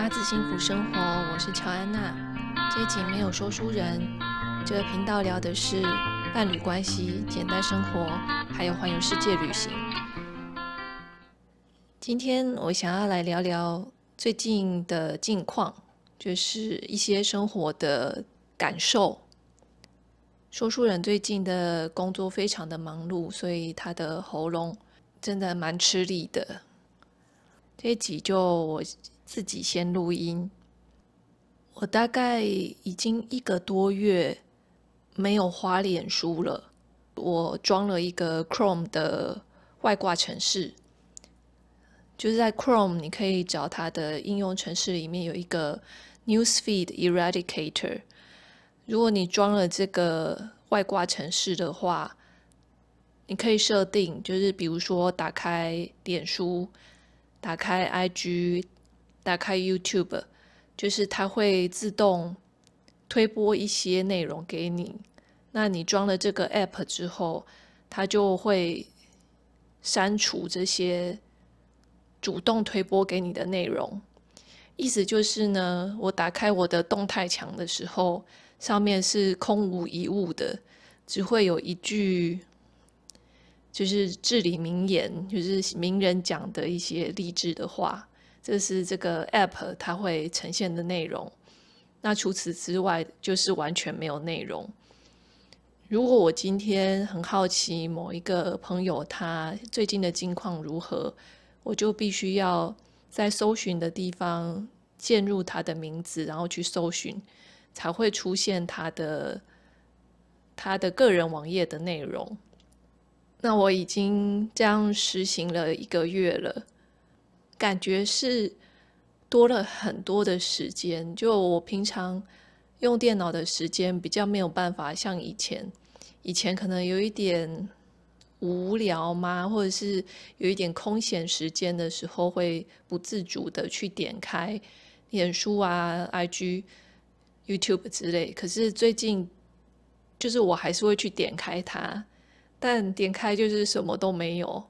八字幸福生活，我是乔安娜。这一集没有说书人，这个频道聊的是伴侣关系、简单生活，还有环游世界旅行。今天我想要来聊聊最近的近况，就是一些生活的感受。说书人最近的工作非常的忙碌，所以他的喉咙真的蛮吃力的。这一集就我。自己先录音。我大概已经一个多月没有花脸书了。我装了一个 Chrome 的外挂程式，就是在 Chrome 你可以找它的应用程式里面有一个 Newsfeed Eradicator。如果你装了这个外挂程式的话，你可以设定，就是比如说打开脸书，打开 IG。打开 YouTube，就是它会自动推播一些内容给你。那你装了这个 App 之后，它就会删除这些主动推播给你的内容。意思就是呢，我打开我的动态墙的时候，上面是空无一物的，只会有一句就是至理名言，就是名人讲的一些励志的话。这是这个 app 它会呈现的内容。那除此之外，就是完全没有内容。如果我今天很好奇某一个朋友他最近的近况如何，我就必须要在搜寻的地方键入他的名字，然后去搜寻，才会出现他的他的个人网页的内容。那我已经这样实行了一个月了。感觉是多了很多的时间，就我平常用电脑的时间比较没有办法像以前，以前可能有一点无聊嘛，或者是有一点空闲时间的时候，会不自主的去点开脸书啊、IG、YouTube 之类。可是最近就是我还是会去点开它，但点开就是什么都没有，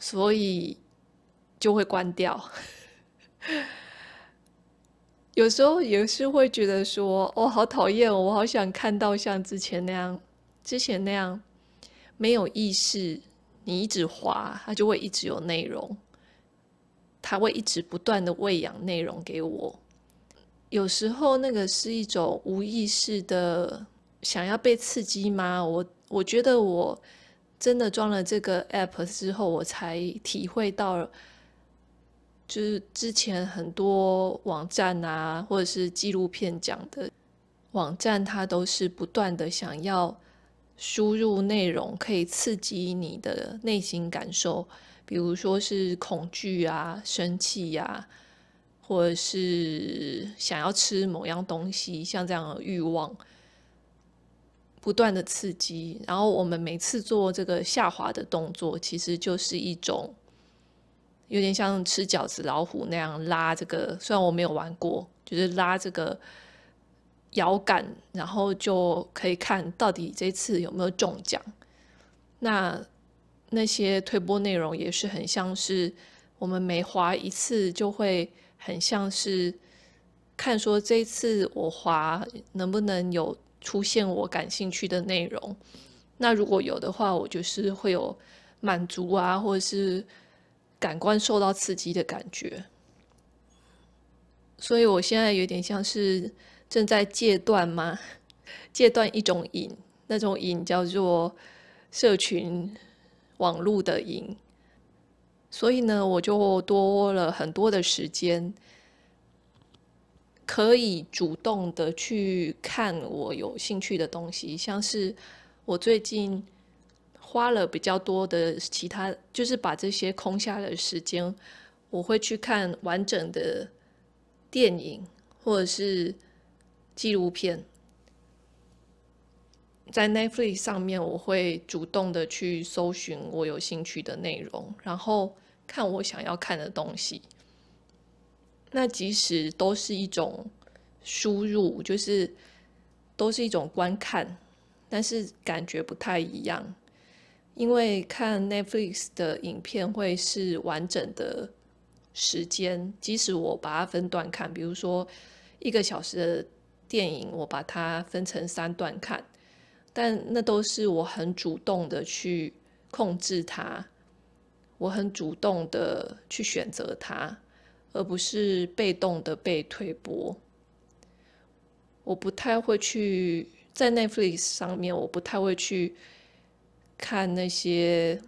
所以。就会关掉。有时候也是会觉得说：“哦，好讨厌，我好想看到像之前那样，之前那样没有意识，你一直滑，它就会一直有内容，它会一直不断的喂养内容给我。有时候那个是一种无意识的想要被刺激吗？我我觉得我真的装了这个 app 之后，我才体会到。”就是之前很多网站啊，或者是纪录片讲的网站，它都是不断的想要输入内容，可以刺激你的内心感受，比如说是恐惧啊、生气呀，或者是想要吃某样东西，像这样的欲望，不断的刺激。然后我们每次做这个下滑的动作，其实就是一种。有点像吃饺子老虎那样拉这个，虽然我没有玩过，就是拉这个摇杆，然后就可以看到底这次有没有中奖。那那些推播内容也是很像是我们每滑一次就会很像是看说这次我滑能不能有出现我感兴趣的内容。那如果有的话，我就是会有满足啊，或者是。感官受到刺激的感觉，所以我现在有点像是正在戒断吗？戒断一种瘾，那种瘾叫做社群网络的瘾。所以呢，我就多了很多的时间，可以主动的去看我有兴趣的东西，像是我最近。花了比较多的其他，就是把这些空下的时间，我会去看完整的电影或者是纪录片。在 Netflix 上面，我会主动的去搜寻我有兴趣的内容，然后看我想要看的东西。那即使都是一种输入，就是都是一种观看，但是感觉不太一样。因为看 Netflix 的影片会是完整的时间，即使我把它分段看，比如说一个小时的电影，我把它分成三段看，但那都是我很主动的去控制它，我很主动的去选择它，而不是被动的被推播。我不太会去在 Netflix 上面，我不太会去看那些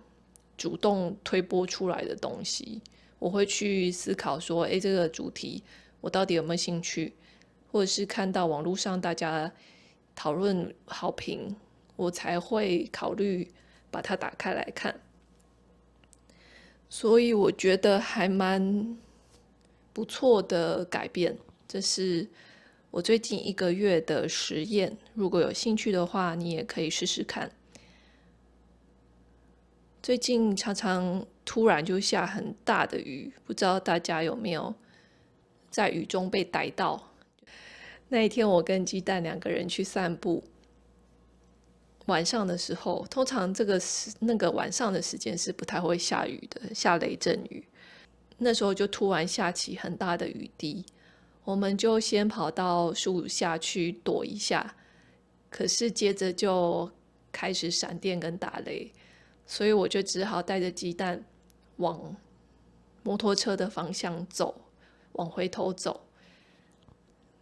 主动推播出来的东西。我会去思考说，诶，这个主题我到底有没有兴趣？或者是看到网络上大家讨论好评，我才会考虑把它打开来看。所以我觉得还蛮不错的改变，这是。我最近一个月的实验，如果有兴趣的话，你也可以试试看。最近常常突然就下很大的雨，不知道大家有没有在雨中被逮到？那一天，我跟鸡蛋两个人去散步，晚上的时候，通常这个时那个晚上的时间是不太会下雨的，下雷阵雨。那时候就突然下起很大的雨滴。我们就先跑到树下去躲一下，可是接着就开始闪电跟打雷，所以我就只好带着鸡蛋往摩托车的方向走，往回头走。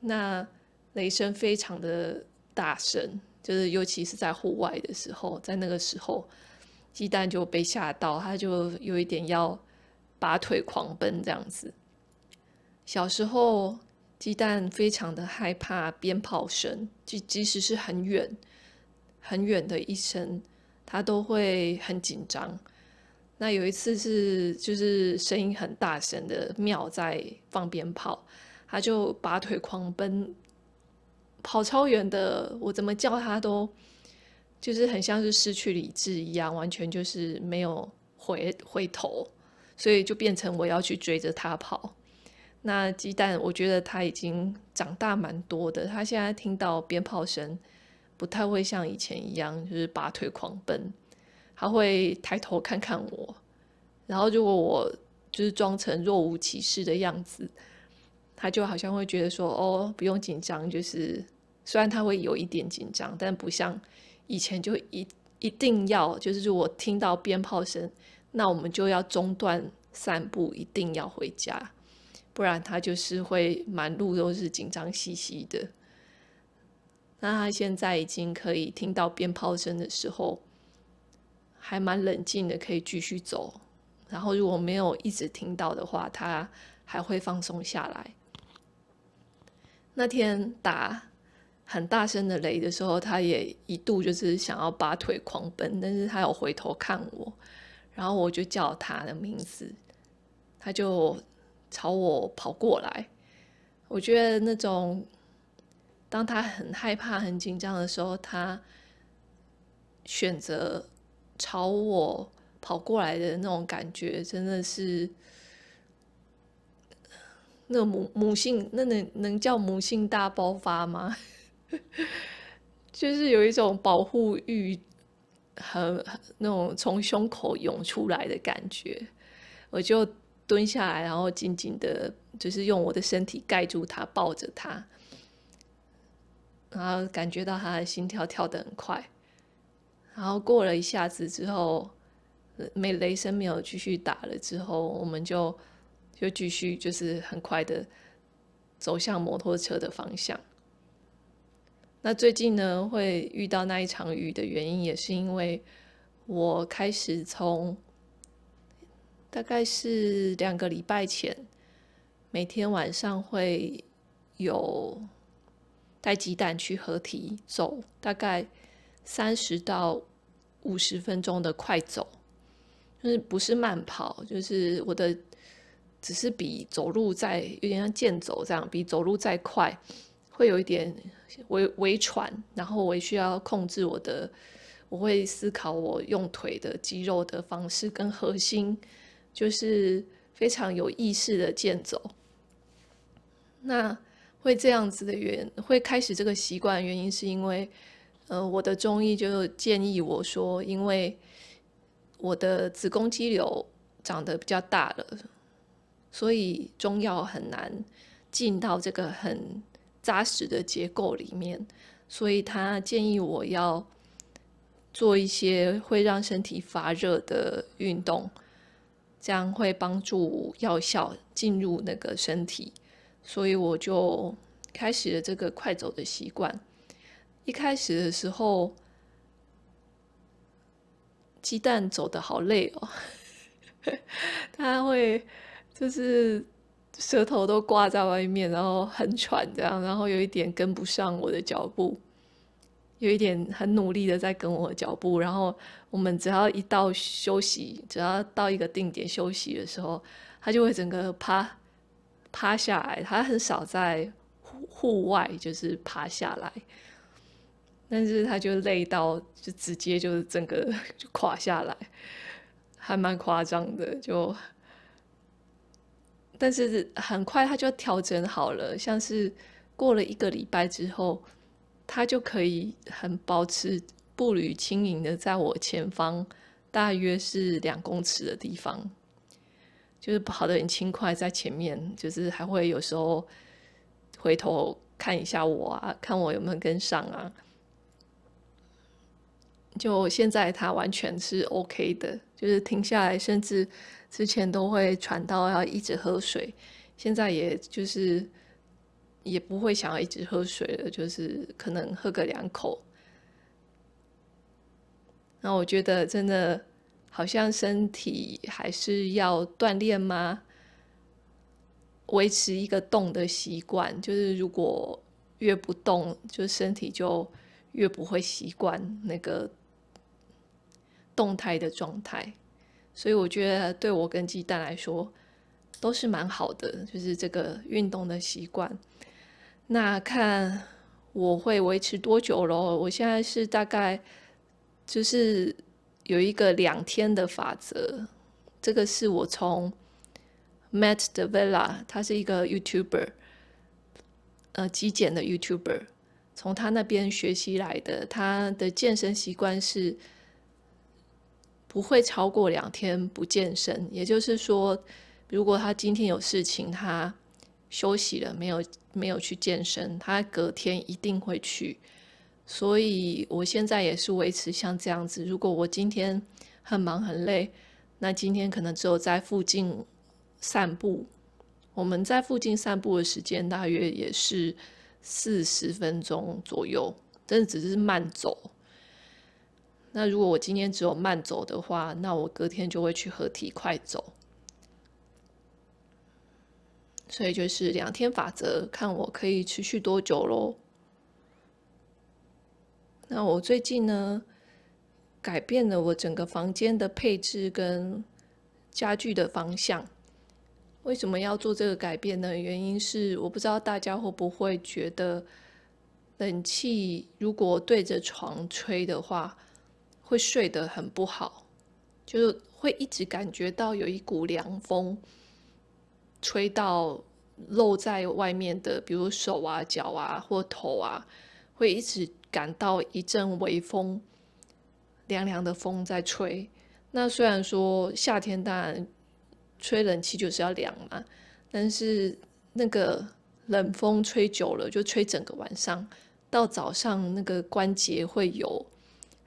那雷声非常的大声，就是尤其是在户外的时候，在那个时候，鸡蛋就被吓到，他就有一点要拔腿狂奔这样子。小时候。鸡蛋非常的害怕鞭炮声，即即使是很远、很远的一声，他都会很紧张。那有一次是就是声音很大声的庙在放鞭炮，他就拔腿狂奔，跑超远的，我怎么叫他都就是很像是失去理智一样，完全就是没有回回头，所以就变成我要去追着他跑。那鸡蛋，我觉得他已经长大蛮多的。他现在听到鞭炮声，不太会像以前一样，就是拔腿狂奔。他会抬头看看我，然后如果我就是装成若无其事的样子，他就好像会觉得说：“哦，不用紧张。”就是虽然他会有一点紧张，但不像以前就一一定要，就是如果听到鞭炮声，那我们就要中断散步，一定要回家。不然他就是会满路都是紧张兮兮的。那他现在已经可以听到鞭炮声的时候，还蛮冷静的，可以继续走。然后如果没有一直听到的话，他还会放松下来。那天打很大声的雷的时候，他也一度就是想要拔腿狂奔，但是他有回头看我，然后我就叫他的名字，他就。朝我跑过来，我觉得那种当他很害怕、很紧张的时候，他选择朝我跑过来的那种感觉，真的是那母母性，那能能叫母性大爆发吗？就是有一种保护欲很那种从胸口涌出来的感觉，我就。蹲下来，然后紧紧的，就是用我的身体盖住他，抱着他，然后感觉到他的心跳跳得很快。然后过了一下子之后，没雷声没有继续打了之后，我们就就继续就是很快的走向摩托车的方向。那最近呢，会遇到那一场雨的原因，也是因为我开始从。大概是两个礼拜前，每天晚上会有带鸡蛋去合体走，大概三十到五十分钟的快走，就是不是慢跑，就是我的只是比走路再有点像健走这样，比走路再快，会有一点微微喘，然后我也需要控制我的，我会思考我用腿的肌肉的方式跟核心。就是非常有意识的健走，那会这样子的原会开始这个习惯原因是因为，呃，我的中医就建议我说，因为我的子宫肌瘤长得比较大了，所以中药很难进到这个很扎实的结构里面，所以他建议我要做一些会让身体发热的运动，这样会帮助药效进入那个身体，所以我就开始了这个快走的习惯。一开始的时候，鸡蛋走得好累哦，他会就是舌头都挂在外面，然后很喘这样，然后有一点跟不上我的脚步，有一点很努力的在跟我的脚步，然后我们只要一到休息，只要到一个定点休息的时候，他就会整个趴趴下来，他很少在户户外就是趴下来。但是他就累到，就直接就整个就垮下来，还蛮夸张的。就，但是很快他就调整好了，像是过了一个礼拜之后，他就可以很保持步履轻盈的在我前方，大约是两公尺的地方，就是跑得很轻快，在前面，就是还会有时候回头看一下我啊，看我有没有跟上啊。就现在，他完全是 OK 的，就是停下来，甚至之前都会喘到要一直喝水，现在也就是也不会想要一直喝水了，就是可能喝个两口。那我觉得真的好像身体还是要锻炼吗？维持一个动的习惯，就是如果越不动，就身体就越不会习惯那个。动态的状态，所以我觉得对我跟鸡蛋来说都是蛮好的，就是这个运动的习惯。那看我会维持多久咯？我现在是大概就是有一个两天的法则，这个是我从 Matt De Vella，他是一个 YouTuber，呃，极简的 YouTuber，从他那边学习来的。他的健身习惯是。不会超过两天不健身，也就是说，如果他今天有事情，他休息了，没有没有去健身，他隔天一定会去。所以我现在也是维持像这样子。如果我今天很忙很累，那今天可能只有在附近散步。我们在附近散步的时间大约也是四十分钟左右，真的只是慢走。那如果我今天只有慢走的话，那我隔天就会去合体快走。所以就是两天法则，看我可以持续多久喽。那我最近呢，改变了我整个房间的配置跟家具的方向。为什么要做这个改变呢？原因是我不知道大家会不会觉得，冷气如果对着床吹的话，会睡得很不好，就是会一直感觉到有一股凉风吹到露在外面的，比如手啊、脚啊或头啊，会一直感到一阵微风，凉凉的风在吹。那虽然说夏天当然吹冷气就是要凉嘛，但是那个冷风吹久了，就吹整个晚上，到早上那个关节会有。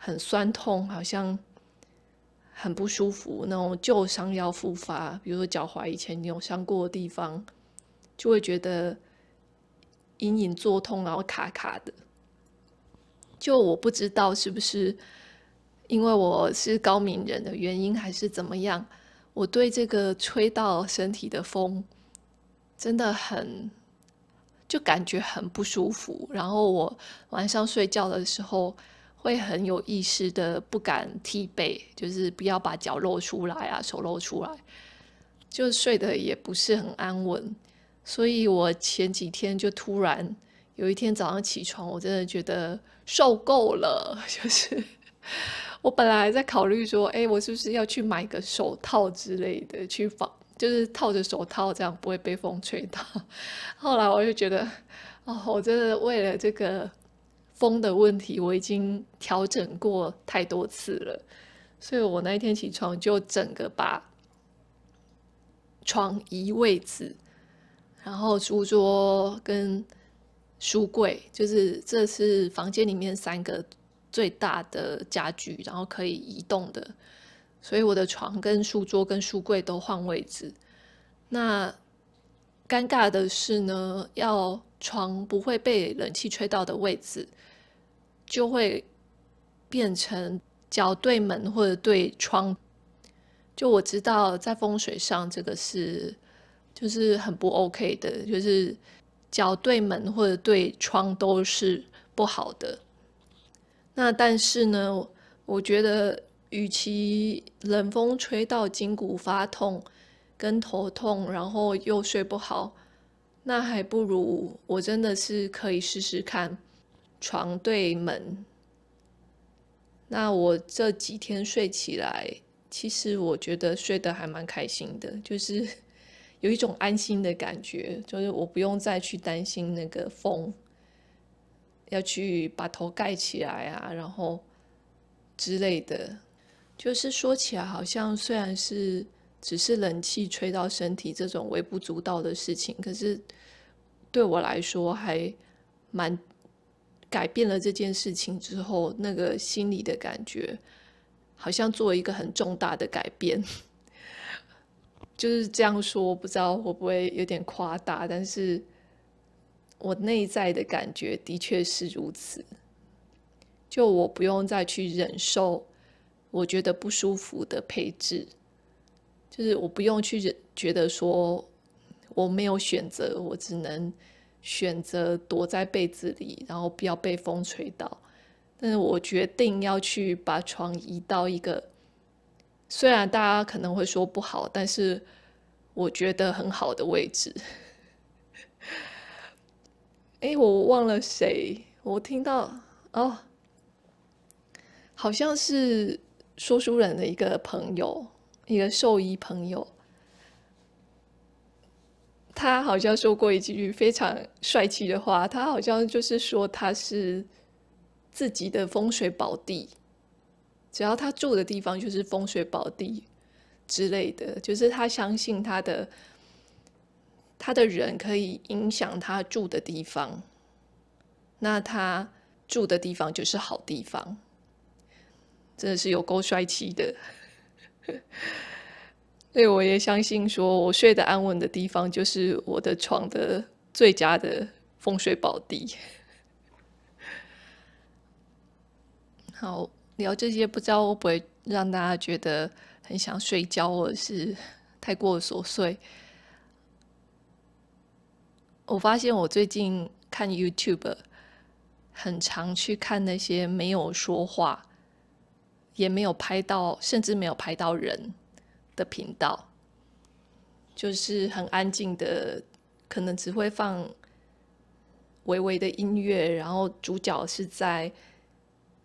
很酸痛，好像很不舒服，那种旧伤要复发，比如说脚踝以前扭伤过的地方，就会觉得隐隐作痛，然后卡卡的。就我不知道是不是因为我是高敏人的原因，还是怎么样，我对这个吹到身体的风真的很，就感觉很不舒服。然后我晚上睡觉的时候。会很有意识的不敢踢被，就是不要把脚露出来啊，手露出来，就睡得也不是很安稳。所以我前几天就突然有一天早上起床，我真的觉得受够了。就是我本来在考虑说，哎，我是不是要去买个手套之类的去防，就是套着手套这样不会被风吹到。后来我就觉得，哦，我真的为了这个。风的问题我已经调整过太多次了，所以我那一天起床就整个把床移位置，然后书桌跟书柜，就是这是房间里面三个最大的家具，然后可以移动的，所以我的床跟书桌跟书柜都换位置。那尴尬的是呢，要床不会被冷气吹到的位置，就会变成脚对门或者对窗。就我知道，在风水上这个是就是很不 OK 的，就是脚对门或者对窗都是不好的。那但是呢，我觉得与其冷风吹到筋骨发痛跟头痛，然后又睡不好，那还不如我真的是可以试试看床对门。那我这几天睡起来。其实我觉得睡得还蛮开心的，就是有一种安心的感觉，就是我不用再去担心那个风，要去把头盖起来啊，然后之类的。就是说起来，好像虽然是只是冷气吹到身体这种微不足道的事情，可是对我来说还蛮改变了这件事情之后，那个心里的感觉。好像做一个很重大的改变，就是这样说，我不知道会不会有点夸大，但是我内在的感觉的确是如此。就我不用再去忍受我觉得不舒服的配置，就是我不用去忍，觉得说我没有选择，我只能选择躲在被子里，然后不要被风吹到。但是我决定要去把床移到一个，虽然大家可能会说不好，但是我觉得很好的位置。哎，我忘了谁，我听到哦，好像是说书人的一个朋友，一个兽医朋友，他好像说过一句非常帅气的话，他好像就是说他是。自己的风水宝地，只要他住的地方就是风水宝地之类的，就是他相信他的他的人可以影响他住的地方，那他住的地方就是好地方，真的是有够帅气的。所以我也相信，说我睡得安稳的地方就是我的床的最佳的风水宝地。好，聊这些，不知道会不会让大家觉得很想睡觉，或者是太过琐碎。我发现我最近看 YouTube，很常去看那些没有说话，也没有拍到，甚至没有拍到人的频道，就是很安静的，可能只会放微微的音乐，然后主角是在。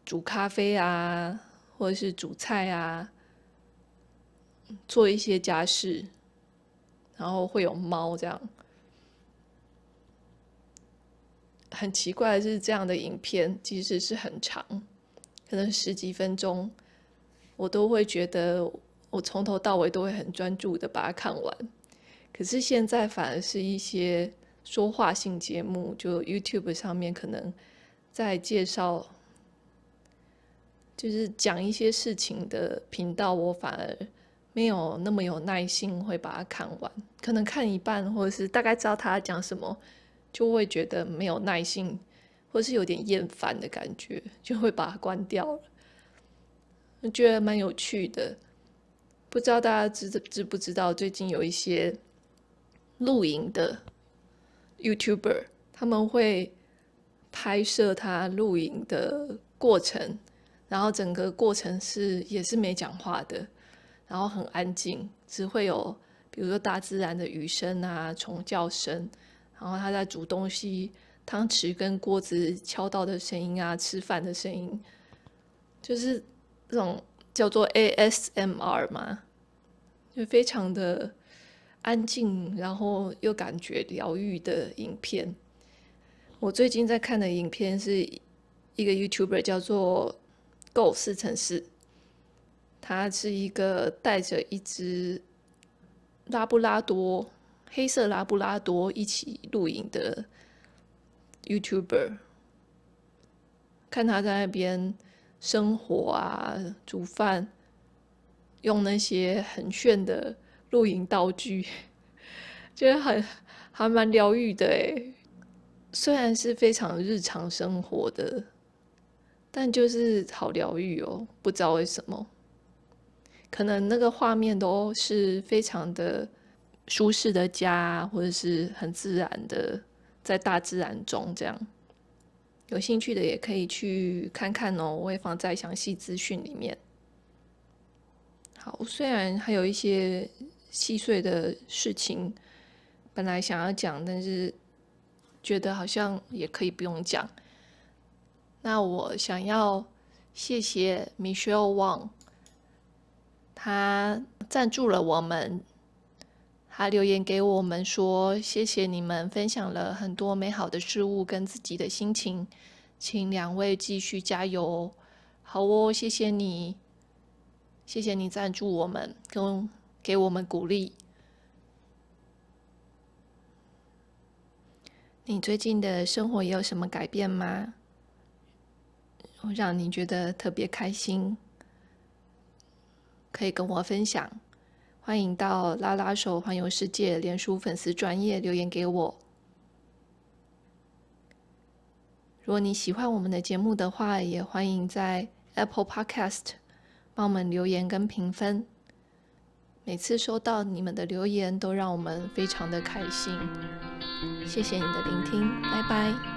煮咖啡啊，或者是煮菜啊，做一些家事，然后会有猫这样。很奇怪的是，这样的影片其实是很长，可能十几分钟，我都会觉得我从头到尾都会很专注的把它看完。可是现在反而是一些说话性节目，就 YouTube 上面可能在介绍。就是讲一些事情的频道，我反而没有那么有耐心会把它看完。可能看一半，或者是大概知道他讲什么，就会觉得没有耐心，或是有点厌烦的感觉，就会把它关掉了。我觉得蛮有趣的，不知道大家知知不知道，最近有一些露营的 YouTuber，他们会拍摄他露营的过程。然后整个过程是也是没讲话的，然后很安静，只会有比如说大自然的雨声啊、虫叫声，然后他在煮东西，汤匙跟锅子敲到的声音啊、吃饭的声音，就是这种叫做 ASMR 嘛，就非常的安静，然后又感觉疗愈的影片。我最近在看的影片是一个 YouTuber 叫做。Go 四乘四，他是一个带着一只拉布拉多，黑色拉布拉多一起露营的 YouTuber，看他在那边生活啊、煮饭，用那些很炫的露营道具，觉得很还蛮疗愈的诶。虽然是非常日常生活的，但就是好疗愈哦，不知道为什么。可能那个画面都是非常的舒适的家，或者是很自然的在大自然中这样。有兴趣的也可以去看看哦，我会放在详细资讯里面。好，虽然还有一些细碎的事情本来想要讲，但是觉得好像也可以不用讲。那我想要谢谢 Michelle Wang。他赞助了我们，他留言给我们说：“谢谢你们分享了很多美好的事物跟自己的心情，请两位继续加油。”好哦，谢谢你，谢谢你赞助我们，跟给我们鼓励。你最近的生活有什么改变吗？让你觉得特别开心？可以跟我分享，欢迎到拉拉手环游世界连书粉丝专页留言给我。如果你喜欢我们的节目的话，也欢迎在 Apple Podcast 帮我们留言跟评分。每次收到你们的留言，都让我们非常的开心。谢谢你的聆听，拜拜。